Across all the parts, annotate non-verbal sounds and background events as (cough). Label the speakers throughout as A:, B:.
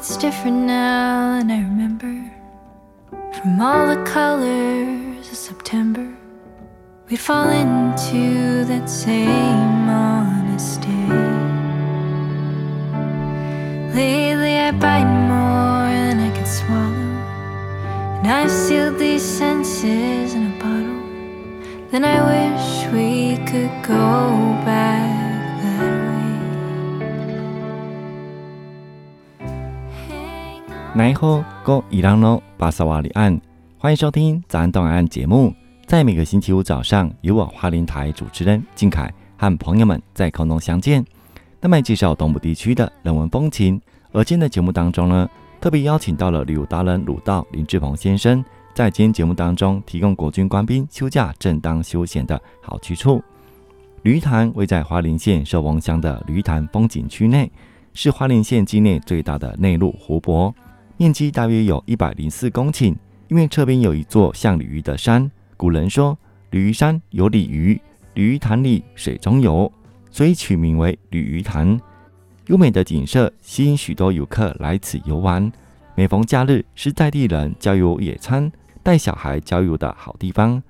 A: it's different now and I remember. From all the colors of September We'd fall into that same honest day Lately I bite more than I can swallow And I've sealed these senses in a bottle. Then I wish we could go back
B: 奈何哥伊朗诺巴萨瓦里岸，欢迎收听早安东岸节目。在每个星期五早上，由我花莲台主持人靖凯和朋友们在空中相见，那么介绍东部地区的人文风情。而今天的节目当中呢，特别邀请到了旅游达人鲁道林志鹏先生，在今天节目当中提供国军官兵休假正当休闲的好去处。鲤鱼潭位在花莲县寿丰乡的鲤鱼潭风景区内，是花莲县境内最大的内陆湖泊，面积大约有一百零四公顷。因为侧边有一座像鲤鱼的山。古人说：“鲤鱼山有鲤鱼，鲤鱼潭里水中游，所以取名为鲤鱼潭。优美的景色吸引许多游客来此游玩。每逢假日，是在地人郊游野餐、带小孩郊游的好地方。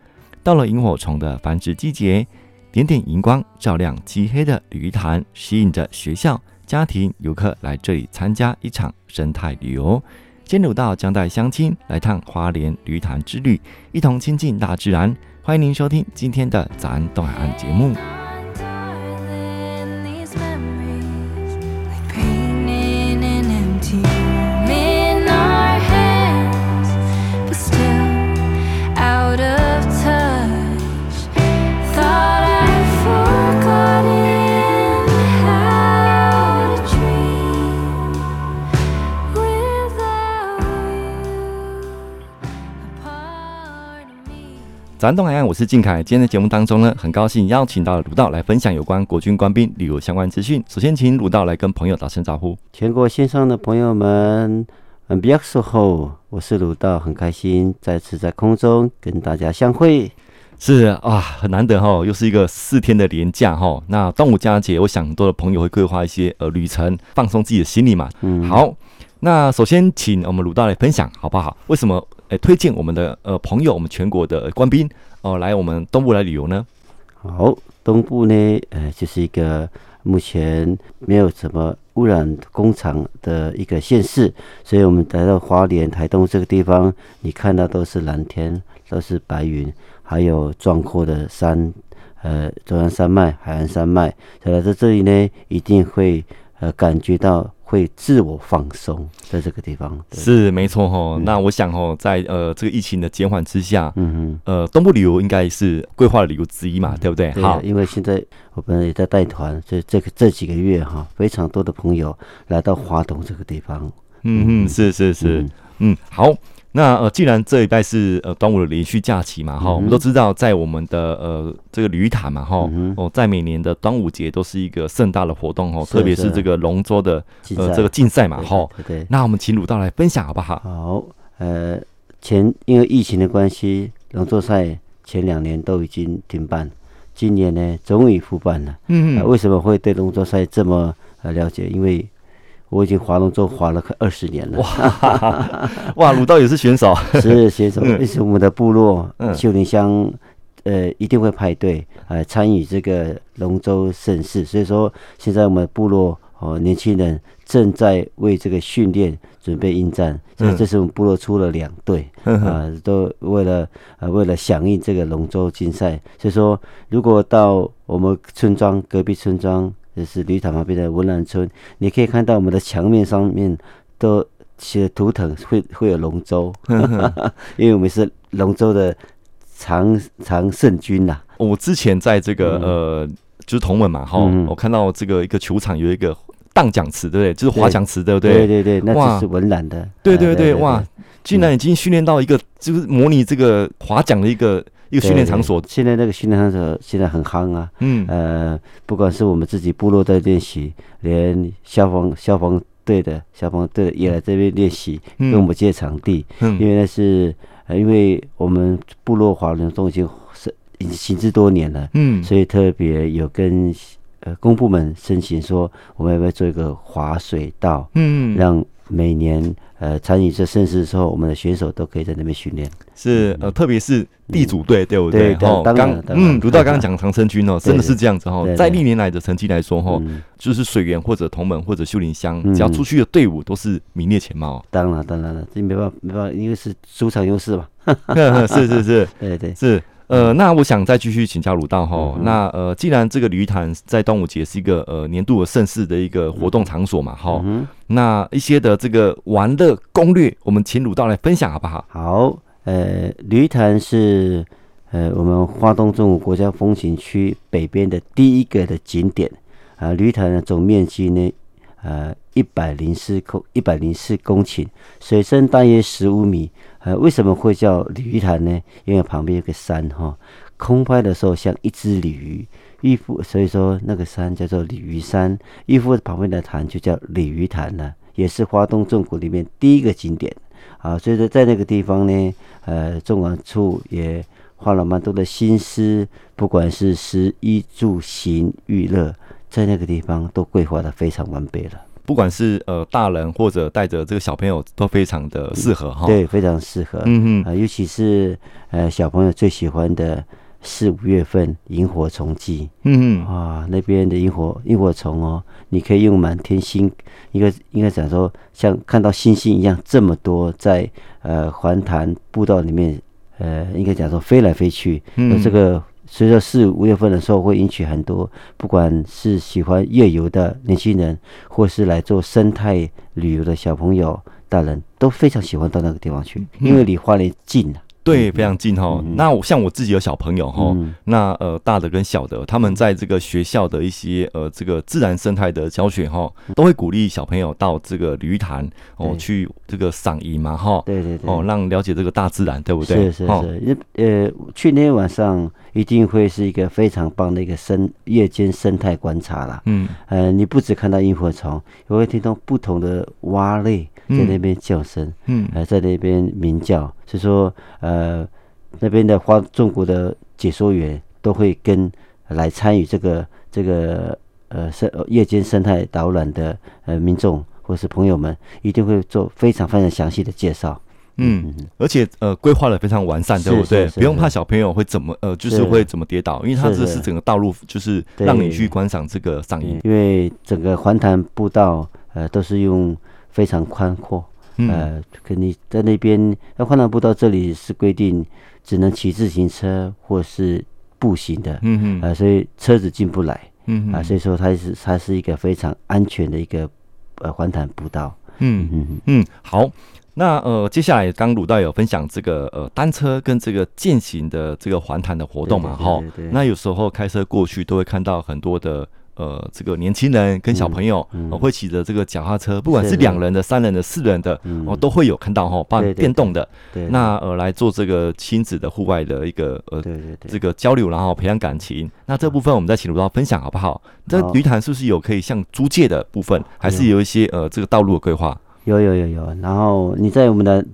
B: 到了萤火虫的繁殖季节，点点荧光照亮漆黑的鲤鱼潭，吸引着学校、家庭、游客来这里参加一场生态旅游。”今天鲁道将带乡亲来趟花莲鱼潭之旅，一同亲近大自然。欢迎您收听今天的早安东海岸节目。早安东海岸，我是靖凯。今天的节目当中呢，很高兴邀请到了鲁道来分享有关国军官兵旅游相关资讯。首先，请鲁道来跟朋友打声招呼。
C: 全国线上的朋友们，嗯，比较时候，我是鲁道，很开心再次在空中跟大家相会。
B: 是啊，很难得哈，又是一个四天的连假哈。那端午佳节，我想很多的朋友会规划一些呃旅程，放松自己的心理嘛。
C: 嗯，
B: 好，那首先请我们鲁道来分享好不好？为什么诶推荐我们的呃朋友，我们全国的官兵哦、来我们东部来旅游呢？
C: 好，东部呢，呃，就是一个目前没有什么污染工厂的一个县市，所以我们来到花莲、台东这个地方，你看到都是蓝天，都是白云，还有壮阔的山，呃，中央山脉、海岸山脉，所以来到这里呢，一定会呃感觉到。会自我放松，在这个地方。
B: 是没错哈。
C: 嗯、
B: 那我想吼，在呃这个疫情的减缓之下，
C: 嗯哼，
B: 呃东部旅游应该是规划的旅游之一嘛，对不对？
C: 对
B: 好，
C: 因为现在我们也在带团，所以这个这几个月哈，非常多的朋友来到华东这个地方。
B: 嗯嗯，是是是，嗯，嗯好。那呃，既然这一拜是呃端午的连续假期嘛，哈、嗯，我们都知道，在我们的呃这个鲤鱼潭嘛，哈、嗯，哦，在每年的端午节都是一个盛大的活动，哈，特别是这个龙舟的呃这个竞赛嘛，哈。那我们请鲁道来分享好不好？
C: 好，呃，前因为疫情的关系，龙舟赛前两年都已经停办，今年呢终于复办了。嗯嗯、呃。为什么会对龙舟赛这么呃了解？因为我已经划龙舟划了快二十年了。
B: 哇哇，鲁道也是选手，
C: 是选手。为什么我们的部落
B: 嗯
C: 秀林乡呃一定会派队呃参与这个龙舟盛事？所以说现在我们部落哦、呃、年轻人正在为这个训练准备应战。所以这是我们部落出了两队啊、呃，都为了呃为了响应这个龙舟竞赛。所以说，如果到我们村庄隔壁村庄。就是旅塔旁边的文兰村，你可以看到我们的墙面上面都写图腾会，会会有龙舟，(laughs) 因为我们是龙舟的常常胜军呐。
B: 我之前在这个呃，就是同文嘛，哈、嗯，我看到这个一个球场有一个荡桨池，对不对？就是划桨池，对不对？
C: 对对对，那就是文兰的。
B: 对对对，哇，竟然已经训练到一个，就是模拟这个划桨的一个。一个训练场所，
C: 现在那个训练场所现在很夯啊。嗯，呃，不管是我们自己部落在练习，连消防消防队的消防队也来这边练习，跟我们借场地。嗯，因为那是呃，因为我们部落划龙舟已经是已经行之多年了。嗯，所以特别有跟呃公部门申请说，我们要不要做一个滑水道？嗯，让每年呃参与这盛事的时候，我们的选手都可以在那边训练。
B: 是呃，特别是地主队，对不
C: 对？
B: 哦，刚嗯，如道刚刚讲长生军哦，真的是这样子哈。在历年来的成绩来说哈，就是水源或者同门或者秀林乡，只要出去的队伍都是名列前茅。
C: 当然，当然了，这没办法，没办法，因为是主场优势嘛。(laughs)
B: 是是是，
C: 对对
B: 是。呃，那我想再继续请教鲁道哈。那呃，既然这个鲤鱼潭在端午节是一个呃年度的盛事的一个活动场所嘛，哈，那一些的这个玩乐攻略，我们请鲁道来分享好不好？
C: 好，呃，鲤鱼潭是呃我们花东纵谷国家风景区北边的第一个的景点啊。鲤鱼潭的总面积呢，呃，一百零四公一百零四公顷，水深大约十五米。呃，为什么会叫鲤鱼潭呢？因为旁边有个山哈，空拍的时候像一只鲤鱼，玉富，所以说那个山叫做鲤鱼山。玉富旁边的潭就叫鲤鱼潭了，也是花东纵谷里面第一个景点啊。所以说在那个地方呢，呃，纵管处也花了蛮多的心思，不管是食衣住行娱乐，在那个地方都规划的非常完备了。
B: 不管是呃大人或者带着这个小朋友都非常的适合哈，
C: 对，非常适合，嗯嗯，啊，尤其是呃小朋友最喜欢的四五月份萤火虫季，嗯嗯，啊，那边的萤火萤火虫哦，你可以用满天星，应该应该讲说像看到星星一样这么多在呃环潭步道里面，呃，应该讲说飞来飞去，嗯，这个。所以说四五月份的时候，会引起很多不管是喜欢夜游的年轻人，或是来做生态旅游的小朋友、大人都非常喜欢到那个地方去，因为离花莲近啊。
B: 对，非常近哈。嗯、那我像我自己有小朋友哈，嗯、那呃大的跟小的，他们在这个学校的一些呃这个自然生态的教学哈，都会鼓励小朋友到这个鲤鱼潭哦去这个赏萤嘛哈。对对对。哦，让了解这个大自然，对不对？
C: 是是是。呃，去那天晚上一定会是一个非常棒的一个生夜间生态观察啦。嗯。呃，你不只看到萤火虫，也会听到不同的蛙类。在那边叫声，嗯，呃，在那边鸣叫，所以说，呃，那边的花中国的解说员都会跟来参与这个这个呃生夜间生态导览的呃民众或是朋友们，一定会做非常非常详细的介绍。
B: 嗯，而且呃，规划的非常完善，对不对？不用怕小朋友会怎么呃，就是会怎么跌倒，因为它这是整个道路，就是让你去观赏这个赏樱。
C: 因为整个环潭步道呃都是用。非常宽阔，呃，跟你在那边，那换挡步道这里是规定只能骑自行车或是步行的，嗯嗯，呃，所以车子进不来，嗯啊，所以说它是它是一个非常安全的一个呃环潭步道，嗯
B: 嗯嗯，好，那呃接下来刚鲁道有分享这个呃单车跟这个健行的这个环潭的活动嘛，哈，那有时候开车过去都会看到很多的。呃，这个年轻人跟小朋友，嗯嗯呃、会骑着这个脚踏车，不管是两人的、三人的、四人的，哦、呃，都会有看到哈，包括电动的，对对对，那呃来做这个亲子的户外的一个呃对对对这个交流，然后培养感情。那这部分我们再请卢道分享好不好？这鲤鱼潭是不是有可以像租借的部分，还是有一些呃这个道路的规划？
C: 有有有有。然后你在我们的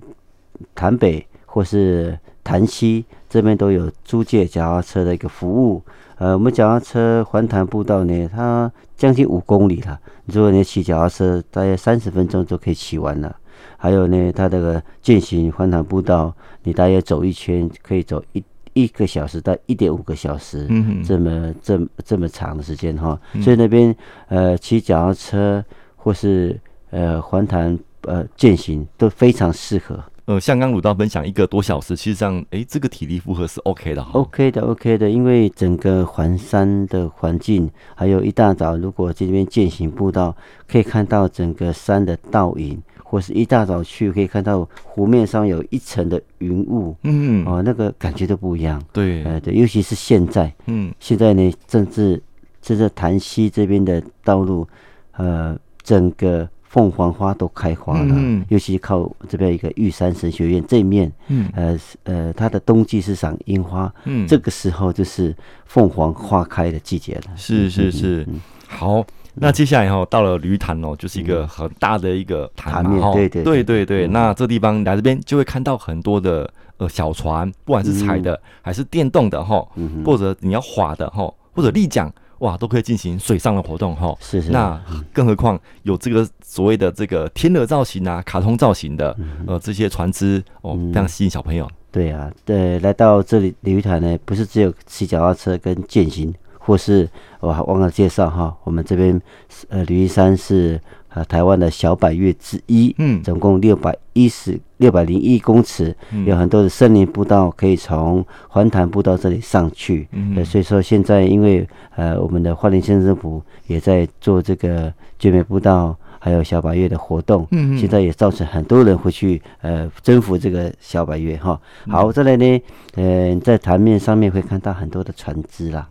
C: 潭北或是潭西这边都有租借脚踏车的一个服务。呃，我们脚踏车环潭步道呢，它将近五公里了。如果你骑脚踏车，大约三十分钟就可以骑完了。还有呢，它这个健行环潭步道，你大约走一圈可以走一一个小时到一点五个小时，嗯哼，这么这么这么长的时间哈。所以那边呃骑脚踏车或是呃环潭呃健行都非常适合。
B: 呃，像刚鲁道分享一个多小时，其实上，哎，这个体力负荷是 OK 的哈。
C: OK 的，OK 的，因为整个环山的环境，还有一大早如果这边践行步道，可以看到整个山的倒影，或是一大早去可以看到湖面上有一层的云雾，嗯，哦，那个感觉都不一样。对，呃，对，尤其是现在，嗯，现在呢，正是这是潭溪这边的道路，呃，整个。凤凰花都开花了，嗯、尤其靠这边一个玉山神学院这面，嗯、呃呃，它的冬季是赏樱花，嗯，这个时候就是凤凰花开的季节了。
B: 是是是，嗯、好，那接下来哈，到了鲤鱼潭哦，就是一个很大的一个潭嘛，哈、嗯，对对对对对。那这地方来这边就会看到很多的呃小船，不管是踩的、嗯、还是电动的哈，嗯、或者你要划的哈，或者立桨。哇，都可以进行水上的活动哈。
C: 是是。
B: 那更何况有这个所谓的这个天鹅造型啊、卡通造型的，
C: 嗯、
B: 呃，这些船只哦，非常吸引小朋友。
C: 对啊，对，来到这里鲤鱼潭呢，不是只有骑脚踏车跟健行，或是我还忘了介绍哈，我们这边呃鲤鱼山是。啊，台湾的小百越之一，嗯，总共六百一十六百零一公尺，嗯，有很多的森林步道可以从环潭步道这里上去，嗯，呃，所以说现在因为呃我们的花莲县政府也在做这个绝美步道，还有小白月的活动，嗯，现在也造成很多人会去呃征服这个小白月哈。好，再来呢，呃，在台面上面会看到很多的船只啦，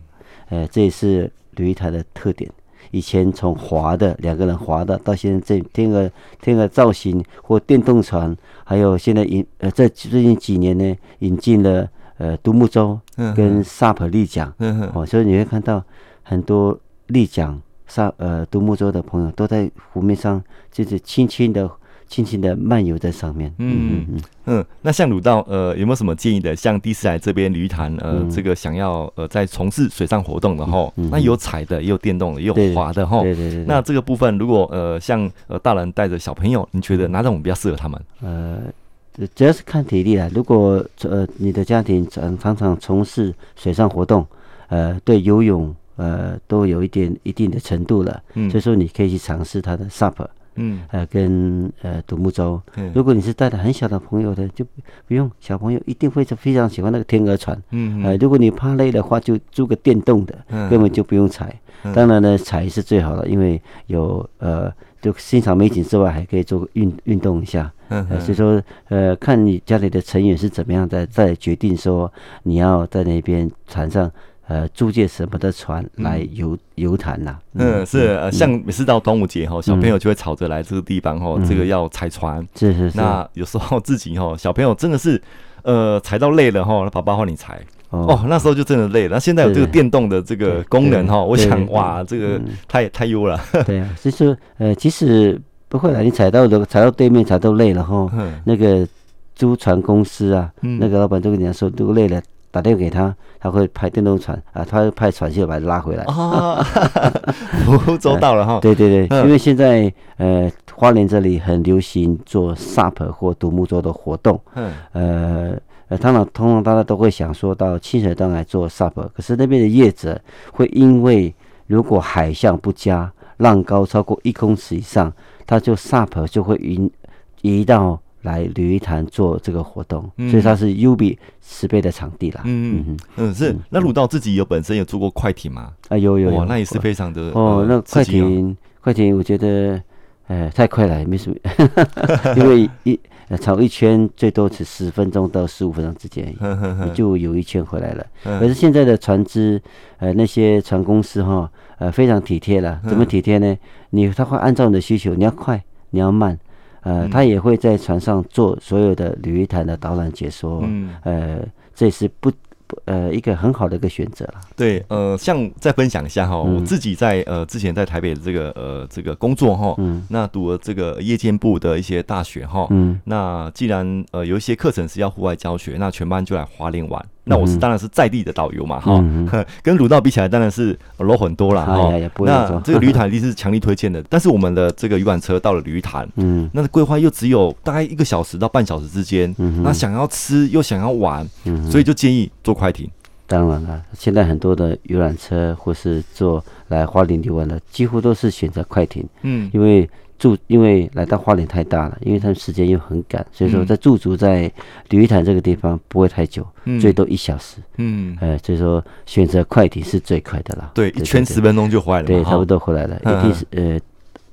C: 呃，这也是鲤鱼潭的特点。以前从划的两个人划的，到现在这天鹅天鹅造型或电动船，还有现在引呃在最近几年呢引进了呃独木舟跟 SUP 立桨，哦，所以你会看到很多立桨 SUP 呃独木舟的朋友都在湖面上就是轻轻的。轻轻的漫游在上面。嗯嗯
B: 嗯，那像鲁道，呃，有没有什么建议的？像第一次来这边鲤鱼潭，呃，嗯、这个想要呃在从事水上活动的哈，嗯嗯、那有踩的，也有电动的，也有滑的哈。对对对。那这个部分，如果呃像呃大人带着小朋友，你觉得哪种比较适合他们？
C: 呃，主要是看体力啦。如果呃你的家庭常常常从事水上活动，呃，对游泳呃都有一点一定的程度了，嗯，所以说你可以去尝试它的 SUP。嗯，呃，跟呃独木舟，嗯、如果你是带着很小的朋友的，就不用，小朋友一定会是非常喜欢那个天鹅船。嗯，呃，如果你怕累的话，就租个电动的，嗯、根本就不用踩。嗯、当然呢，踩是最好的，因为有呃，就欣赏美景之外，还可以做个运运动一下。嗯、呃，所以说呃，看你家里的成员是怎么样的，再决定说你要在那边船上。呃，租借什么的船来游游谈呐？
B: 嗯，是呃，像每次到端午节哈，小朋友就会吵着来这个地方哈，这个要踩船。
C: 是是是。
B: 那有时候自己哈，小朋友真的是呃踩到累了哈，那爸爸换你踩。哦，那时候就真的累了。那现在有这个电动的这个功能哈，我想哇，这个太太优了。
C: 对啊，其实呃，即使不会了，你踩到的踩到对面踩到累了哈，那个租船公司啊，那个老板都跟你说，如果累了。打电话给他，他会派电动船啊，他会派船去把他拉回来。哦，(laughs)
B: 福州到了哈。
C: 对对对，因为现在呃，花莲这里很流行做 SUP 或独木舟的活动。嗯。呃呃，当然，通常大家都会想说到清水断崖做 SUP，可是那边的业者会因为如果海象不佳，浪高超过一公尺以上，它就 SUP 就会移移到。来旅一潭做这个活动，嗯、所以它是 UB 十倍的场地啦。
B: 嗯嗯嗯，是。那鲁道自己有本身有做过快艇吗？
C: 啊，有有有。
B: 那也是非常的
C: 哦。那快艇，快艇，我觉得，呃，太快了，没什么。(laughs) (laughs) 因为一跑一圈最多是十分钟到十五分钟之间，(laughs) 你就游一圈回来了。可是现在的船只，呃，那些船公司哈，呃，非常体贴了。怎么体贴呢？你他会按照你的需求，你要快，你要慢。呃，他也会在船上做所有的鲤鱼潭的导览解说，嗯，呃，这是不不呃一个很好的一个选择了。
B: 对，呃，像再分享一下哈，我自己在呃之前在台北的这个呃这个工作哈，嗯，那读了这个夜间部的一些大学哈，嗯，那既然呃有一些课程是要户外教学，那全班就来花莲玩。那我是当然是在地的导游嘛，哈，(laughs) 跟鲁道比起来当然是 low 很多了哈。那这个鲤鱼潭一定是强力推荐的，(laughs) 但是我们的这个游览车到了鲤鱼潭，嗯，那规划又只有大概一个小时到半小时之间，嗯那想要吃又想要玩，所以就建议坐快艇。
C: 当然了，现在很多的游览车或是坐来花莲游玩的，几乎都是选择快艇，嗯，因为。住，因为来到花莲太大了，因为他们时间又很赶，所以说在驻足在鲤鱼潭这个地方不会太久，嗯、最多一小时。嗯，呃，所以说选择快艇是最快的了。
B: 对，一圈十分钟就回来了。
C: 对，差不多回来了，一定是呃，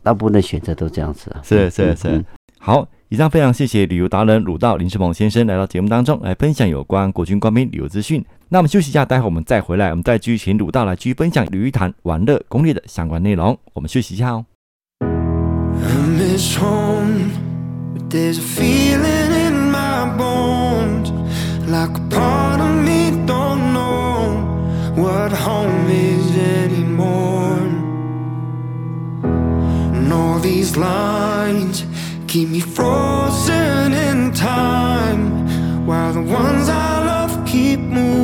C: 大部分的选择都这样子啊。
B: 是是是。嗯、好，以上非常谢谢旅游达人鲁道林世鹏先生来到节目当中来分享有关国军官兵旅游资讯。那我们休息一下，待会我们再回来，我们再继续请鲁道来继续分享鲤鱼潭玩乐攻略的相关内容。我们休息一下哦。
D: It's home, but there's a feeling in my bones, like a part of me don't know what home is anymore. And all these lines keep me frozen in time, while the ones I love keep moving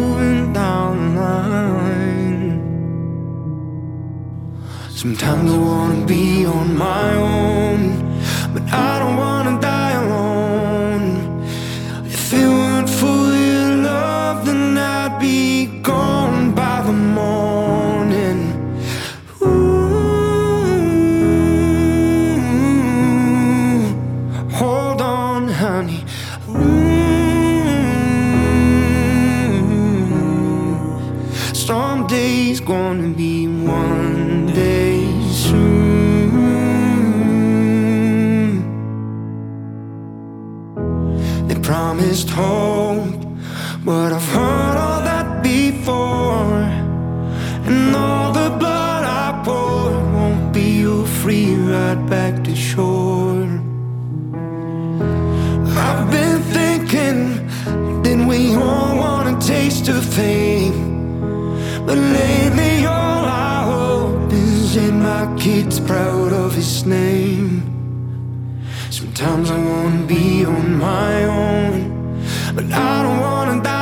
D: Sometimes I wanna be on my own, but I don't wanna die Sometimes I wanna be on my own, but I don't wanna die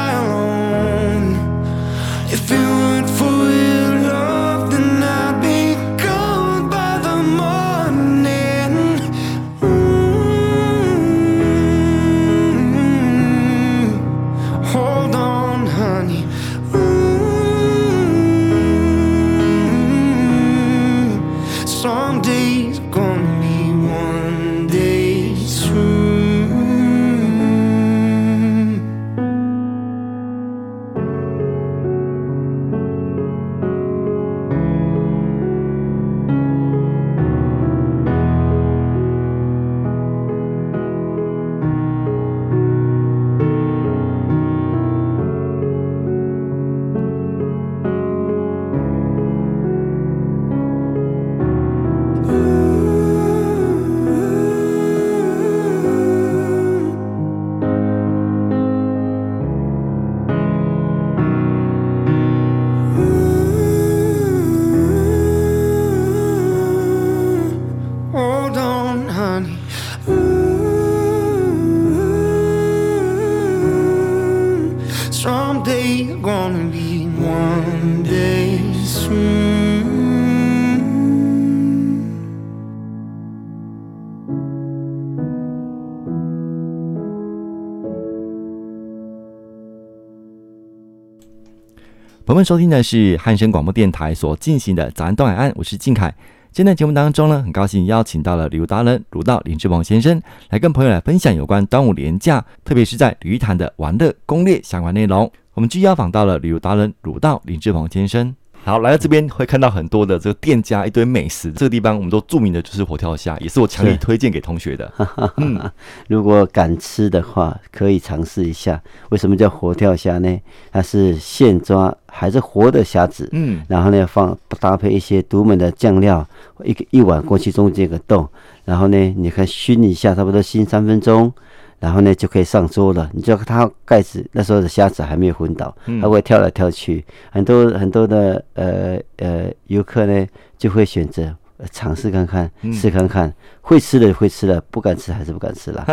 B: 们收听的是汉声广播电台所进行的早安东海岸，我是靖凯。今天的节目当中呢，很高兴邀请到了旅游达人鲁道林志鹏先生，来跟朋友来分享有关端午连假，特别是在旅潭的玩乐攻略相关内容。我们继续邀访到了旅游达人鲁道林志鹏先生。好，来到这边会看到很多的这个店家，一堆美食。这个地方我们都著名的就是活跳虾，也是我强力推荐给同学的。嗯，
C: 如果敢吃的话，可以尝试一下。为什么叫活跳虾呢？它是现抓还是活的虾子？嗯，然后呢，放搭配一些独门的酱料，一个一碗过去中间有个洞，然后呢，你看熏一下，差不多熏三分钟。然后呢，就可以上桌了。你知道它盖子那时候的虾子还没有昏倒，它会跳来跳去。很多很多的呃呃游客呢，就会选择尝试看看，试看看。会吃的会吃的，不敢吃还是不敢吃啦。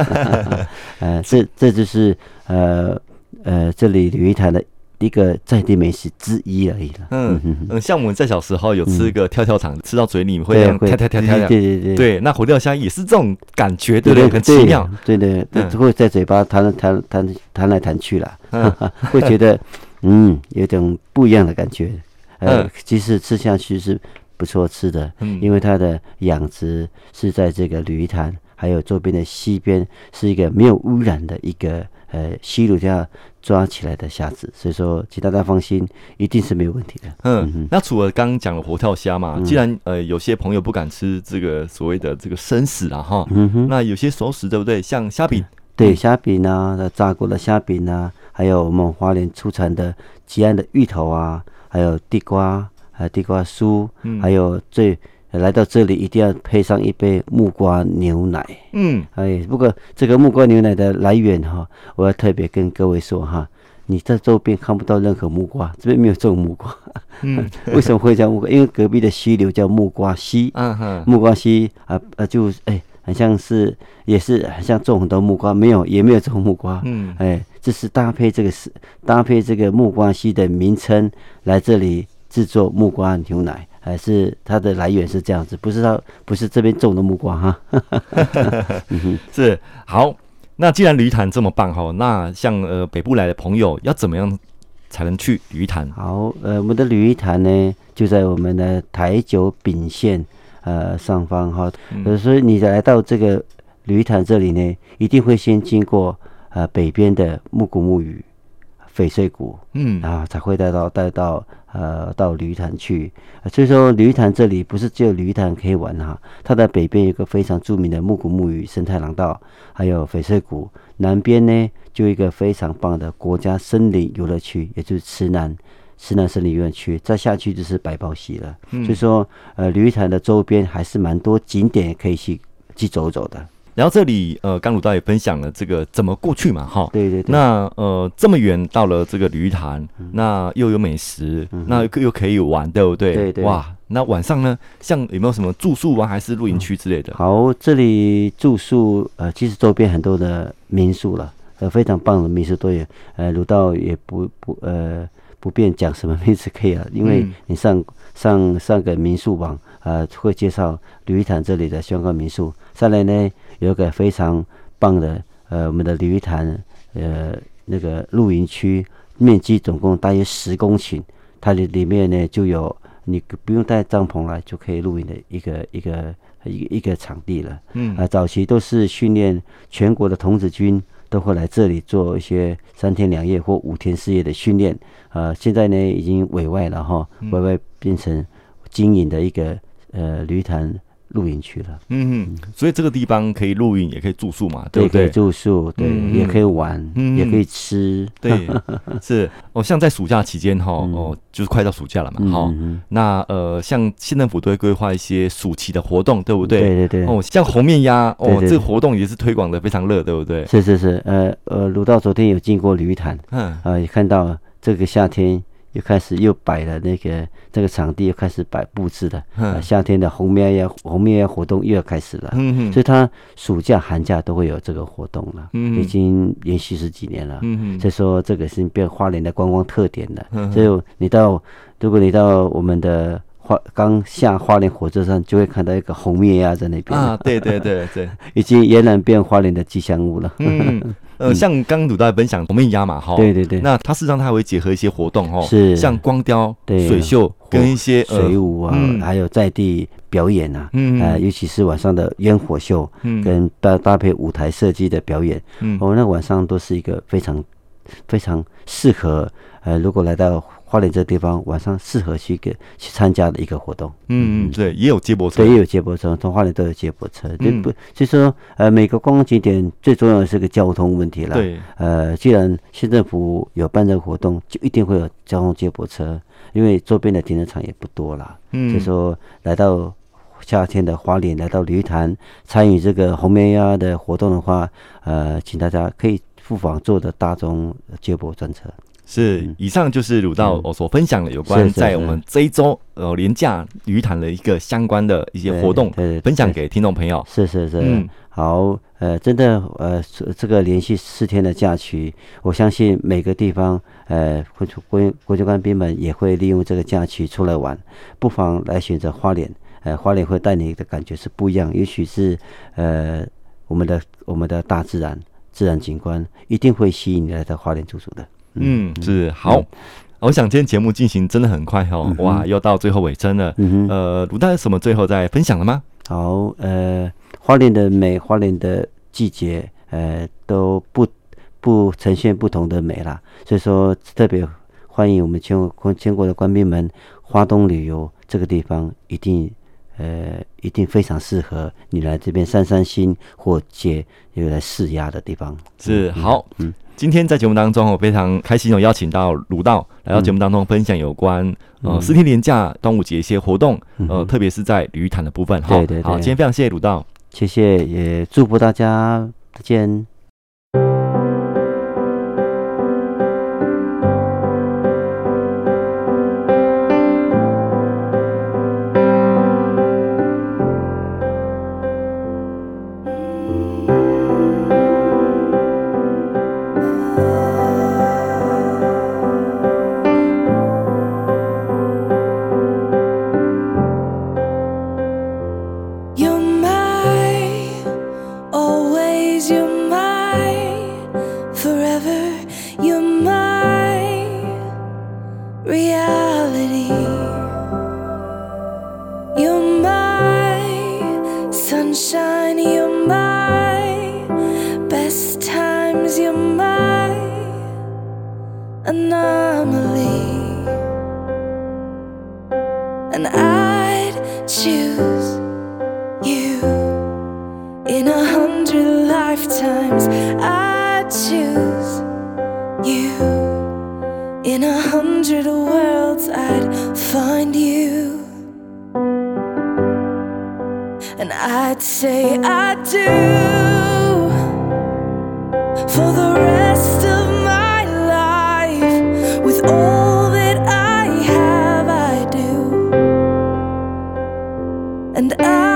C: (laughs) 呃，这这就是呃呃这里鲤鱼潭的。一个在地美食之一而已了。
B: 嗯嗯，像我们在小时候有吃一个跳跳糖，吃到嘴里会这样跳跳跳跳。
C: 对对对
B: 对，那活跳虾也是这种感觉，对不对？很奇妙。
C: 对对对，会在嘴巴弹弹弹弹来弹去了，会觉得嗯有点不一样的感觉。呃，其实吃下去是不错吃的，因为它的养殖是在这个旅潭，还有周边的溪边，是一个没有污染的一个。呃，溪流下抓起来的虾子，所以说，请大家放心，一定是没有问题的。
B: 嗯，嗯那除了刚刚讲的活跳虾嘛，嗯、既然呃有些朋友不敢吃这个所谓的这个生食啊哈，嗯，那有些熟食对不对？像虾饼，
C: 对，虾饼啊，炸过的虾饼啊，还有我们花莲出产的吉安的芋头啊，还有地瓜，还有地瓜酥，嗯、还有最。来到这里一定要配上一杯木瓜牛奶。嗯，哎，不过这个木瓜牛奶的来源哈，我要特别跟各位说哈，你在周边看不到任何木瓜，这边没有种木瓜。嗯，(laughs) 为什么会叫木瓜？因为隔壁的溪流叫木瓜溪。嗯哼，木瓜溪啊啊，就哎，很像是也是很像种很多木瓜，没有也没有种木瓜。嗯，哎，这是搭配这个是搭配这个木瓜溪的名称来这里制作木瓜牛奶。还是它的来源是这样子，不是它不是这边种的木瓜哈。(laughs)
B: 是好，那既然鲤鱼潭这么棒哈，那像呃北部来的朋友要怎么样才能去鲤鱼潭？
C: 好，呃，我们的鲤鱼潭呢就在我们的台九丙线呃上方哈，呃，所以你来到这个鲤鱼潭这里呢，一定会先经过呃北边的木古木鱼。翡翠谷，嗯，然后才会带到带到呃到鲤鱼潭去，所以说鲤鱼潭这里不是只有鲤鱼潭可以玩哈，它的北边有个非常著名的木古木鱼生态廊道，还有翡翠谷，南边呢就一个非常棒的国家森林游乐区，也就是池南池南森林游乐区，再下去就是白袍溪了，所以说呃鲤鱼潭的周边还是蛮多景点可以去去走走的。
B: 然后这里呃，刚鲁道也分享了这个怎么过去嘛，哈，
C: 对对对。
B: 那呃这么远到了这个鲤鱼潭，嗯、那又有美食，嗯、那又可以玩，对不对？
C: 对对。
B: 哇，那晚上呢，像有没有什么住宿啊，还是露营区之类的？
C: 好，这里住宿呃，其实周边很多的民宿了，呃，非常棒的民宿都有。呃，鲁道也不不呃不便讲什么名字可以了，因为你上、嗯、上上个民宿网呃会介绍鲤鱼潭这里的相关民宿。再来呢。有个非常棒的，呃，我们的鲤鱼潭，呃，那个露营区，面积总共大约十公顷，它的里面呢就有你不用带帐篷来就可以露营的一个一个一个一个场地了。嗯，啊、呃，早期都是训练全国的童子军都会来这里做一些三天两夜或五天四夜的训练，呃，现在呢已经委外了哈，委外变成经营的一个呃鲤鱼潭。露营去了，
B: 嗯哼，所以这个地方可以露营，也可以住宿嘛，对不对？
C: 可以住宿，对，嗯、也可以玩，嗯、也可以吃，
B: 对，(laughs) 是哦。像在暑假期间哈，嗯、哦，就是快到暑假了嘛，哈、嗯哦。那呃，像县政府都会规划一些暑期的活动，对不对？
C: 对对对。
B: 哦，像红面鸭，哦，这个活动也是推广的非常热，对不对？
C: 是是是，呃呃，鲁道昨天有经过鲤鱼潭，嗯，啊、呃，也看到这个夏天。又开始又摆了那个这个场地，又开始摆布置了。嗯、夏天的红面呀红面呀活动又要开始了。嗯，所以他暑假寒假都会有这个活动了。嗯，已经连续十几年了。嗯，所以说这个是变花莲的观光特点了。嗯，所以你到如果你到我们的花刚下花莲火车站，就会看到一个红面鸭在那边。
B: 啊，对对对对，(laughs)
C: 已经俨然变花莲的吉祥物了。嗯。(laughs)
B: 呃，像刚刚鲁大分享红面鸭嘛，哈，
C: 对对对，
B: 那它事实上它还会结合一些活动，哈，
C: 是
B: 像光雕、水秀跟一些
C: 水舞啊，还有在地表演啊，嗯，呃，尤其是晚上的烟火秀，嗯，跟搭搭配舞台设计的表演，嗯，哦，那晚上都是一个非常非常适合，呃，如果来到。花莲这个地方晚上适合去给去参加的一个活动。
B: 嗯嗯，对，也有接驳车，
C: 对，也有接驳车，从花莲都有接驳车。就不，就说呃，每个观光景点最重要的是个交通问题了。对，呃，既然县政府有办这个活动，就一定会有交通接驳车，因为周边的停车场也不多了。嗯，所以说来到夏天的花莲，来到鲤鱼潭参与这个红棉鸭的活动的话，呃，请大家可以不妨坐的大众接驳专车。
B: 是，以上就是鲁道我所分享的有关在我们这一周呃廉价鱼潭的一个相关的一些活动，分享给听众朋友。
C: 是是是，嗯，好，呃，真的呃，这个连续四天的假期，我相信每个地方呃，国国国军官兵们也会利用这个假期出来玩，不妨来选择花莲，呃，花莲会带你的感觉是不一样，也许是呃，我们的我们的大自然自然景观一定会吸引你来到花莲住宿的。
B: 嗯，是好。嗯、我想今天节目进行真的很快哦，嗯、哇，又到最后尾声了。嗯哼呃，鲁大有什么最后再分享了吗？
C: 好，呃，花莲的美，花莲的季节，呃，都不不呈现不同的美啦。所以说，特别欢迎我们全国全国的官兵们，花东旅游这个地方一定呃一定非常适合你来这边散散心或解又来释压的地方。
B: 是好，嗯。今天在节目当中，我非常开心有邀请到鲁道来到节目当中分享有关、嗯、呃四天连假端午节一些活动，嗯、呃特别是在鲤鱼潭的部分哈。对对对。好，今天非常谢谢鲁道，
C: 谢谢，也祝福大家，再
A: 见。lifetimes. I choose you. In a hundred worlds, I'd find you. And I'd say I do for the rest of my life with all. And I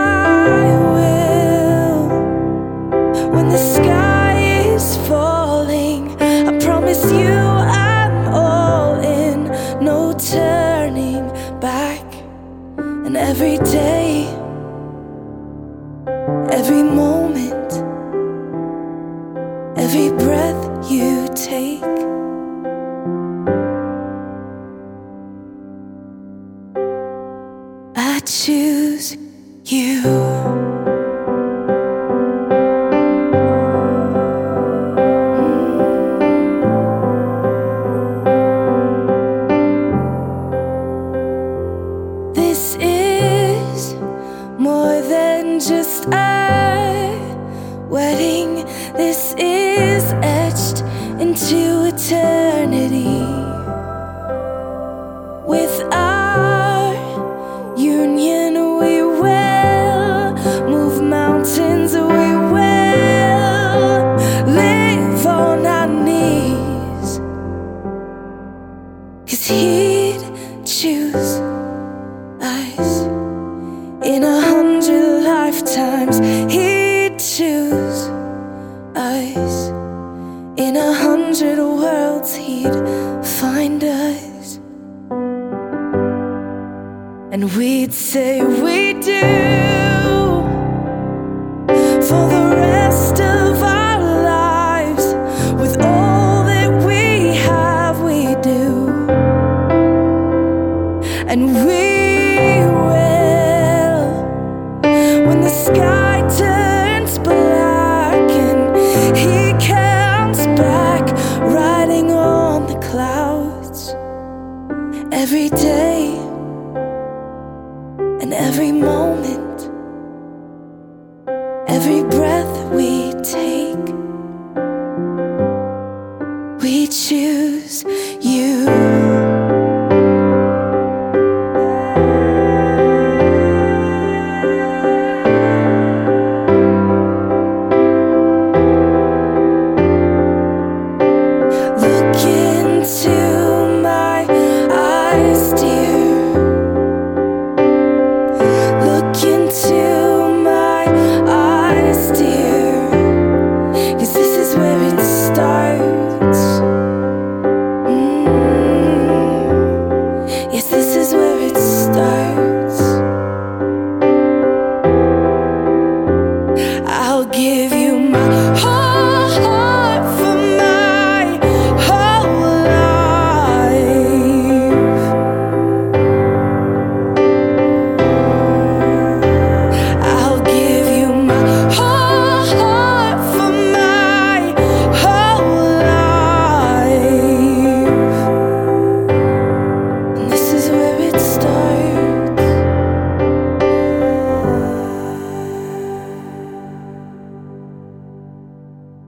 A: choose you. and we'd say we do.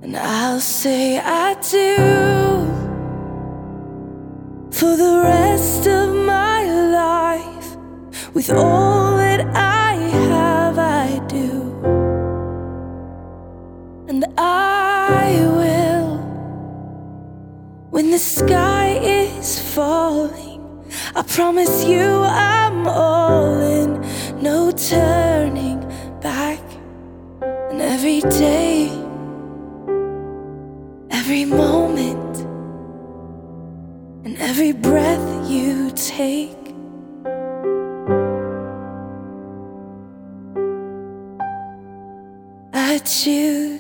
A: And I'll say I do for the rest of my life. With all that I have, I do. And I will. When the sky is falling, I promise you I'm all in, no turning back. And every day every breath you take. I choose.